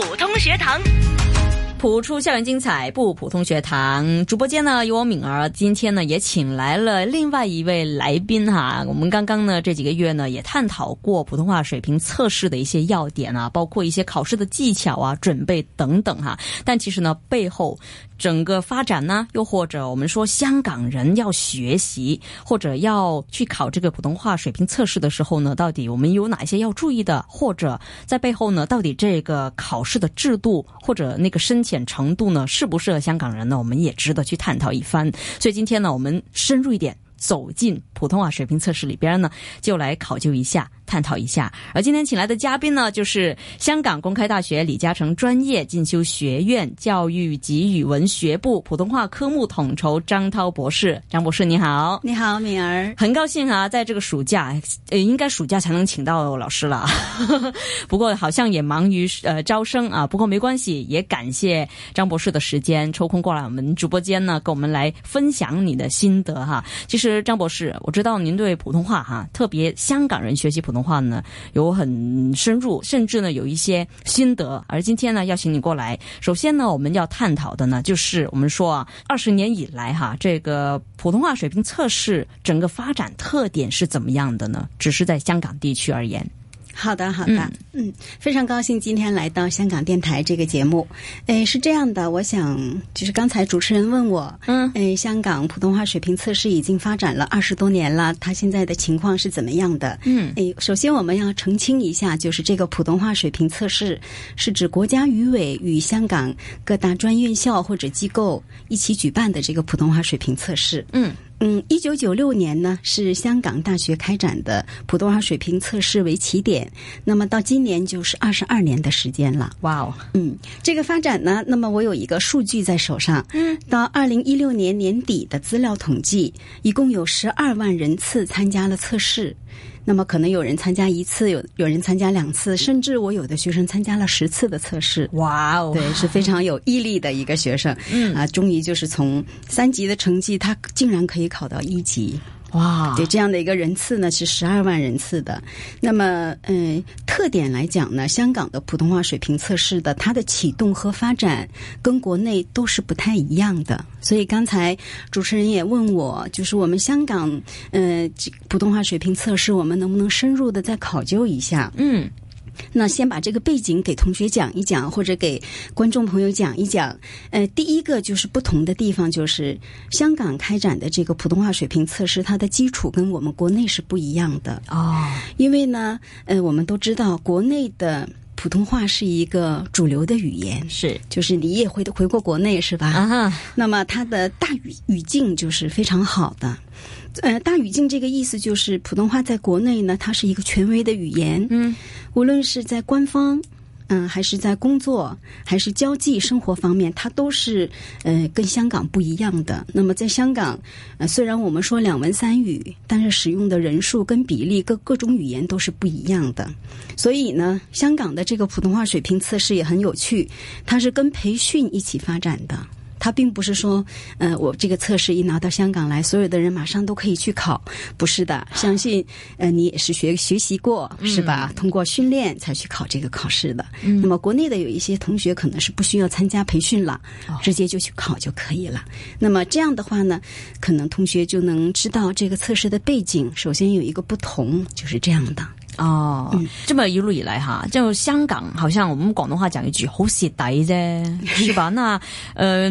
普通学堂，普出校园精彩不普通学堂。直播间呢有我敏儿，今天呢也请来了另外一位来宾哈。我们刚刚呢这几个月呢也探讨过普通话水平测试的一些要点啊，包括一些考试的技巧啊、准备等等哈。但其实呢背后。整个发展呢，又或者我们说香港人要学习或者要去考这个普通话水平测试的时候呢，到底我们有哪些要注意的，或者在背后呢，到底这个考试的制度或者那个深浅程度呢，适不适合香港人呢？我们也值得去探讨一番。所以今天呢，我们深入一点走进普通话水平测试里边呢，就来考究一下。探讨一下，而今天请来的嘉宾呢，就是香港公开大学李嘉诚专业进修学院教育及语文学部普通话科目统筹张涛博士。张博士你好，你好，敏儿，很高兴啊，在这个暑假，呃，应该暑假才能请到老师了，不过好像也忙于呃招生啊，不过没关系，也感谢张博士的时间抽空过来我们直播间呢，跟我们来分享你的心得哈。其实张博士，我知道您对普通话哈，特别香港人学习普通。的话呢，有很深入，甚至呢有一些心得。而今天呢，邀请你过来，首先呢，我们要探讨的呢，就是我们说啊，二十年以来哈，这个普通话水平测试整个发展特点是怎么样的呢？只是在香港地区而言。好的，好的，嗯，非常高兴今天来到香港电台这个节目。诶，是这样的，我想就是刚才主持人问我，嗯，诶，香港普通话水平测试已经发展了二十多年了，它现在的情况是怎么样的？嗯，诶，首先我们要澄清一下，就是这个普通话水平测试是指国家语委与香港各大专院校或者机构一起举办的这个普通话水平测试，嗯。嗯，一九九六年呢，是香港大学开展的普通话水平测试为起点，那么到今年就是二十二年的时间了。哇哦，嗯，这个发展呢，那么我有一个数据在手上，嗯，到二零一六年年底的资料统计，一共有十二万人次参加了测试。那么可能有人参加一次，有有人参加两次，甚至我有的学生参加了十次的测试。哇哦，对，是非常有毅力的一个学生。嗯，啊，终于就是从三级的成绩，他竟然可以考到一级。哇，对这样的一个人次呢是十二万人次的，那么嗯，特点来讲呢，香港的普通话水平测试的它的启动和发展跟国内都是不太一样的，所以刚才主持人也问我，就是我们香港嗯普通话水平测试，我们能不能深入的再考究一下？嗯。那先把这个背景给同学讲一讲，或者给观众朋友讲一讲。呃，第一个就是不同的地方，就是香港开展的这个普通话水平测试，它的基础跟我们国内是不一样的哦。因为呢，呃，我们都知道国内的。普通话是一个主流的语言，是，就是你也会回过国内是吧？啊，那么它的大语语境就是非常好的，呃，大语境这个意思就是普通话在国内呢，它是一个权威的语言，嗯，无论是在官方。嗯，还是在工作、还是交际、生活方面，它都是呃跟香港不一样的。那么在香港，呃，虽然我们说两文三语，但是使用的人数跟比例各各种语言都是不一样的。所以呢，香港的这个普通话水平测试也很有趣，它是跟培训一起发展的。它并不是说，呃，我这个测试一拿到香港来，所有的人马上都可以去考，不是的。相信，呃，你也是学学习过是吧？通过训练才去考这个考试的。那么国内的有一些同学可能是不需要参加培训了，直接就去考就可以了。那么这样的话呢，可能同学就能知道这个测试的背景。首先有一个不同，就是这样的。哦，即系一路以来哈，就香港，好像我们广东话讲一句，好蚀底啫，是吧？那，呃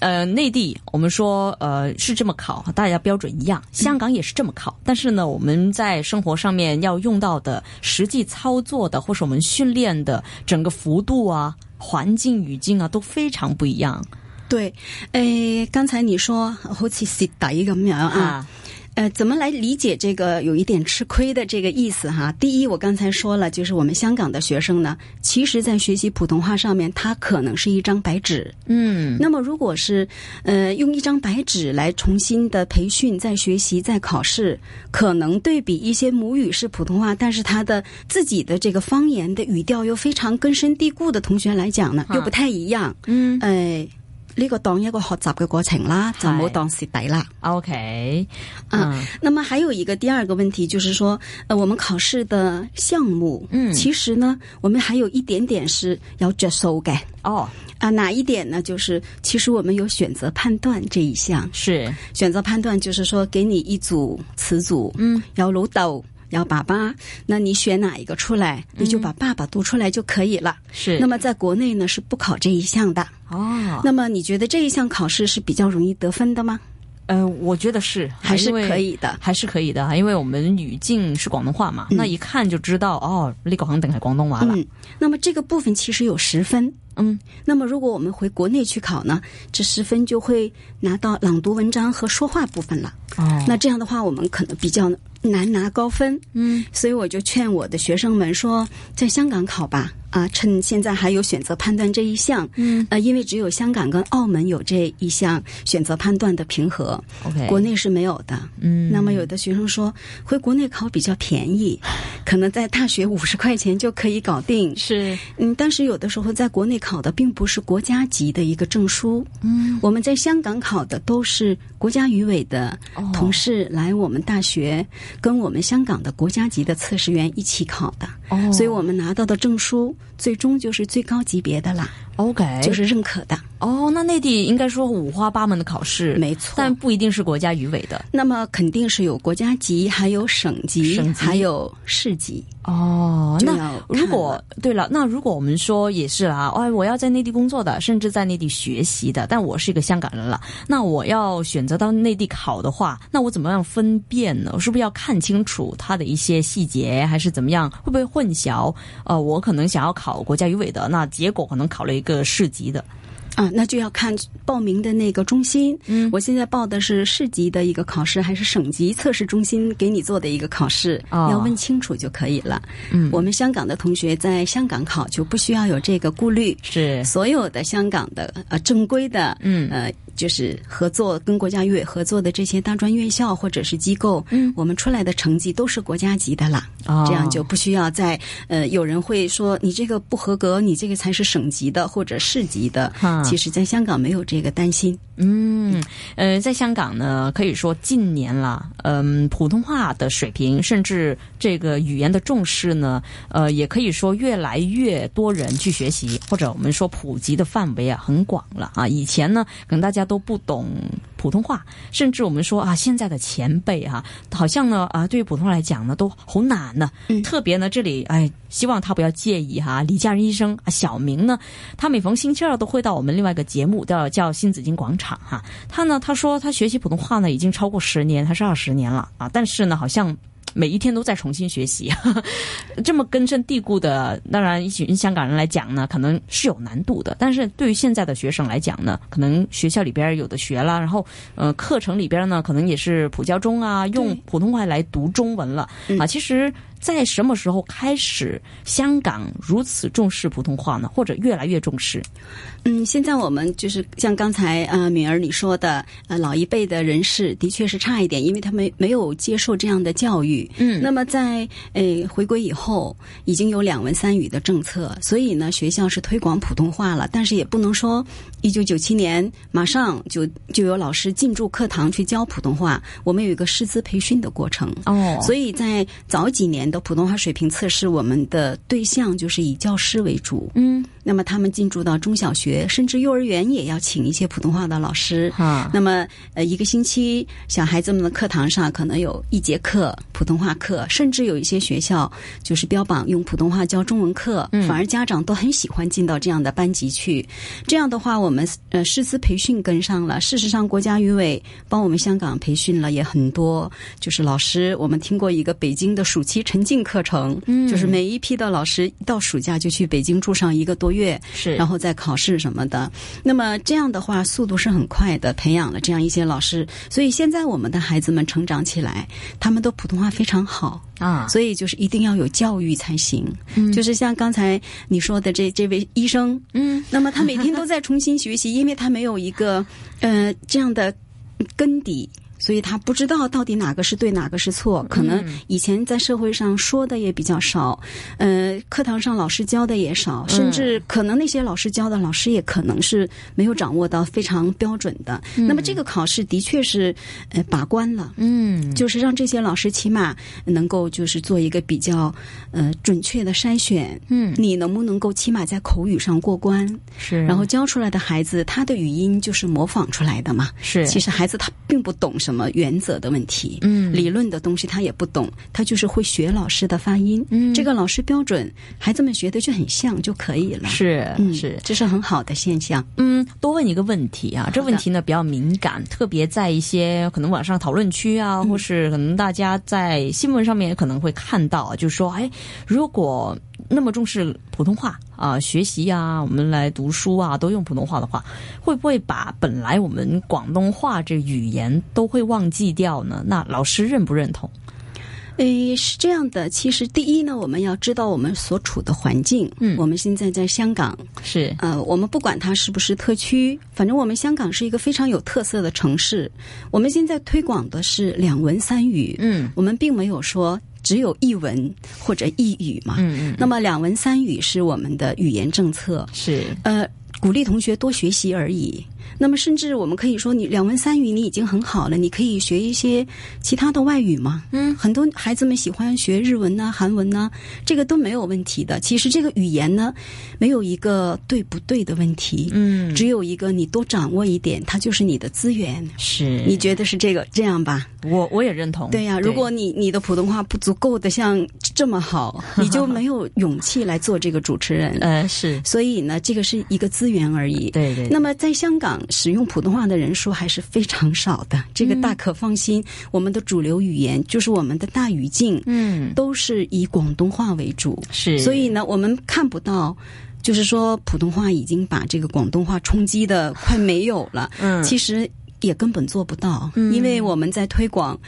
呃内地，我们说，呃是这么考，大家标准一样，香港也是这么考，但是呢，我们在生活上面要用到的实际操作的，或是我们训练的整个幅度啊、环境语境啊，都非常不一样。对，诶，刚才你说好似蚀底咁样啊。呃，怎么来理解这个有一点吃亏的这个意思哈？第一，我刚才说了，就是我们香港的学生呢，其实在学习普通话上面，他可能是一张白纸。嗯。那么，如果是呃用一张白纸来重新的培训、再学习、再考试，可能对比一些母语是普通话，但是他的自己的这个方言的语调又非常根深蒂固的同学来讲呢，又不太一样。嗯。哎。呢个当一个学习嘅过程啦，就唔好当蚀底啦。O K，嗯，那么还有一个第二个问题，就是说，呃，我们考试的项目，嗯，其实呢，我们还有一点点是要接收嘅。哦，啊，哪一点呢？就是其实我们有选择判断这一项，是选择判断，就是说，给你一组词组，嗯，要录到。要爸爸，那你选哪一个出来，你就把爸爸读出来就可以了。是，那么在国内呢是不考这一项的哦。那么你觉得这一项考试是比较容易得分的吗？呃，我觉得是，还是可以的，还是可以的因为我们语境是广东话嘛，那一看就知道哦，那个好像等于广东娃了。嗯，那么这个部分其实有十分。嗯，那么如果我们回国内去考呢，这十分就会拿到朗读文章和说话部分了。哦，那这样的话我们可能比较。难拿高分，嗯，所以我就劝我的学生们说，在香港考吧。啊，趁现在还有选择判断这一项，嗯，呃，因为只有香港跟澳门有这一项选择判断的平和，OK，国内是没有的，嗯，那么有的学生说回国内考比较便宜，可能在大学五十块钱就可以搞定，是，嗯，但是有的时候在国内考的并不是国家级的一个证书，嗯，我们在香港考的都是国家语委的同事来我们大学跟我们香港的国家级的测试员一起考的，哦，所以我们拿到的证书。最终就是最高级别的啦。OK，就是认可的。哦，那内地应该说五花八门的考试，没错，但不一定是国家语委的。那么肯定是有国家级，还有省级，还有市级。哦，那如果对了，那如果我们说也是啊，哎，我要在内地工作的，甚至在内地学习的，但我是一个香港人了，那我要选择到内地考的话，那我怎么样分辨呢？我是不是要看清楚它的一些细节，还是怎么样？会不会混淆？呃，我可能想要考国家语委的，那结果可能考了。一个市级的，啊，那就要看报名的那个中心。嗯，我现在报的是市级的一个考试，还是省级测试中心给你做的一个考试？啊，要问清楚就可以了。嗯，我们香港的同学在香港考就不需要有这个顾虑，是所有的香港的呃正规的，嗯呃。就是合作跟国家语委合作的这些大专院校或者是机构，嗯，我们出来的成绩都是国家级的啦，啊，这样就不需要再呃，有人会说你这个不合格，你这个才是省级的或者市级的。啊，其实在香港没有这个担心。嗯，呃，在香港呢，可以说近年啦，嗯，普通话的水平甚至这个语言的重视呢，呃，也可以说越来越多人去学习，或者我们说普及的范围啊很广了啊。以前呢，可能大家。都不懂普通话，甚至我们说啊，现在的前辈哈，好像呢啊，对于普通话来讲呢，都好难呢。特别呢，这里哎，希望他不要介意哈，李家人医生啊，小明呢，他每逢星期二都会到我们另外一个节目，叫叫新紫金广场哈。他呢，他说他学习普通话呢已经超过十年，他是二十年了啊，但是呢，好像。每一天都在重新学习，这么根深蒂固的，当然一群香港人来讲呢，可能是有难度的。但是对于现在的学生来讲呢，可能学校里边有的学了，然后呃课程里边呢，可能也是普教中啊，用普通话来读中文了啊。其实。在什么时候开始香港如此重视普通话呢？或者越来越重视？嗯，现在我们就是像刚才呃敏儿你说的，呃老一辈的人士的确是差一点，因为他们没有接受这样的教育。嗯。那么在呃回归以后，已经有两文三语的政策，所以呢学校是推广普通话了，但是也不能说一九九七年马上就就有老师进驻课堂去教普通话。我们有一个师资培训的过程。哦。所以在早几年。的普通话水平测试，我们的对象就是以教师为主，嗯，那么他们进驻到中小学，甚至幼儿园也要请一些普通话的老师啊。那么呃，一个星期小孩子们的课堂上可能有一节课普通话课，甚至有一些学校就是标榜用普通话教中文课，反而家长都很喜欢进到这样的班级去。这样的话，我们呃师资培训跟上了。事实上，国家语委帮我们香港培训了也很多，就是老师，我们听过一个北京的暑期成。进课程，就是每一批的老师到暑假就去北京住上一个多月，是，然后再考试什么的。那么这样的话，速度是很快的，培养了这样一些老师。所以现在我们的孩子们成长起来，他们都普通话非常好啊。所以就是一定要有教育才行。就是像刚才你说的这这位医生，嗯，那么他每天都在重新学习，因为他没有一个呃这样的根底。所以他不知道到底哪个是对，哪个是错。可能以前在社会上说的也比较少，呃，课堂上老师教的也少，甚至可能那些老师教的老师也可能是没有掌握到非常标准的。那么这个考试的确是呃把关了，嗯，就是让这些老师起码能够就是做一个比较呃准确的筛选。嗯，你能不能够起码在口语上过关？是，然后教出来的孩子他的语音就是模仿出来的嘛？是，其实孩子他并不懂什。么。什么原则的问题？嗯，理论的东西他也不懂，他就是会学老师的发音。嗯，这个老师标准，孩子们学的就很像就可以了。是，是，这是很好的现象。嗯，多问一个问题啊，这问题呢比较敏感，特别在一些可能网上讨论区啊，或是可能大家在新闻上面也可能会看到，就是说，哎，如果那么重视普通话。啊，学习呀，我们来读书啊，都用普通话的话，会不会把本来我们广东话这语言都会忘记掉呢？那老师认不认同？诶，是这样的，其实第一呢，我们要知道我们所处的环境，嗯，我们现在在香港是，呃，我们不管它是不是特区，反正我们香港是一个非常有特色的城市。我们现在推广的是两文三语，嗯，我们并没有说。只有一文或者一语嘛，那么两文三语是我们的语言政策，是呃鼓励同学多学习而已。那么，甚至我们可以说，你两文三语你已经很好了，你可以学一些其他的外语嘛？嗯，很多孩子们喜欢学日文呢、韩文呢，这个都没有问题的。其实这个语言呢，没有一个对不对的问题，嗯，只有一个你多掌握一点，它就是你的资源。是，你觉得是这个这样吧？我我也认同。对呀，如果你你的普通话不足够的像这么好，你就没有勇气来做这个主持人。呃，是。所以呢，这个是一个资源而已。对对。那么在香港。使用普通话的人数还是非常少的，这个大可放心。我们的主流语言就是我们的大语境，嗯，都是以广东话为主，是。所以呢，我们看不到，就是说普通话已经把这个广东话冲击的快没有了。嗯，其实也根本做不到，因为我们在推广。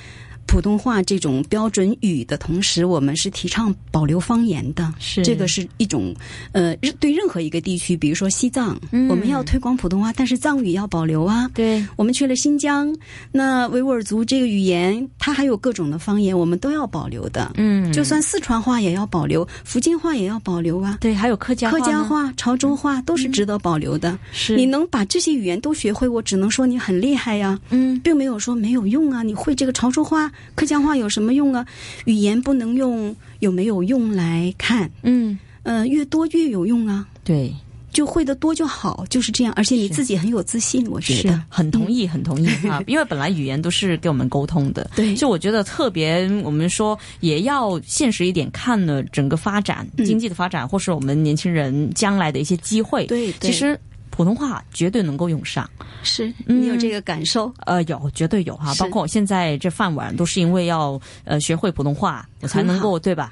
普通话这种标准语的同时，我们是提倡保留方言的。是这个是一种呃，对任何一个地区，比如说西藏，我们要推广普通话，但是藏语要保留啊。对，我们去了新疆，那维吾尔族这个语言，它还有各种的方言，我们都要保留的。嗯，就算四川话也要保留，福建话也要保留啊。对，还有客家客家话、潮州话都是值得保留的。是，你能把这些语言都学会，我只能说你很厉害呀。嗯，并没有说没有用啊，你会这个潮州话。客家话有什么用啊？语言不能用有没有用来看？嗯，呃，越多越有用啊。对，就会的多就好，就是这样。而且你自己很有自信，我觉得很同意，很同意 啊。因为本来语言都是给我们沟通的。对，就我觉得特别，我们说也要现实一点，看了整个发展、经济的发展，或是我们年轻人将来的一些机会。对，其实。普通话绝对能够用上，是你有这个感受？呃，有，绝对有哈。包括我现在这饭碗都是因为要呃学会普通话，我才能够对吧？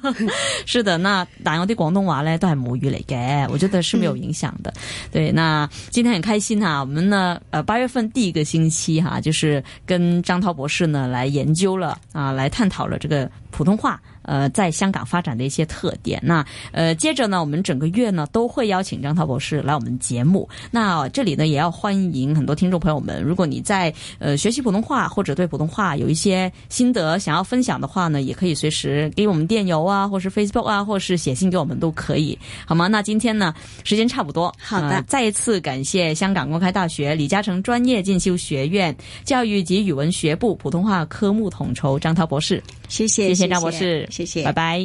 是的，那但我的广东话呢都系母语嚟嘅，我觉得是没有影响的。对，那今天很开心哈，我们呢呃八月份第一个星期哈，就是跟张涛博士呢来研究了啊，来探讨了这个。普通话，呃，在香港发展的一些特点。那呃，接着呢，我们整个月呢都会邀请张涛博士来我们节目。那这里呢，也要欢迎很多听众朋友们。如果你在呃学习普通话，或者对普通话有一些心得想要分享的话呢，也可以随时给我们电邮啊，或是 Facebook 啊，或是写信给我们都可以，好吗？那今天呢，时间差不多，好的。再一次感谢香港公开大学李嘉诚专业进修学院教育及语文学部普通话科目统筹张涛博士，谢谢。谢谢，我是，谢谢，拜拜。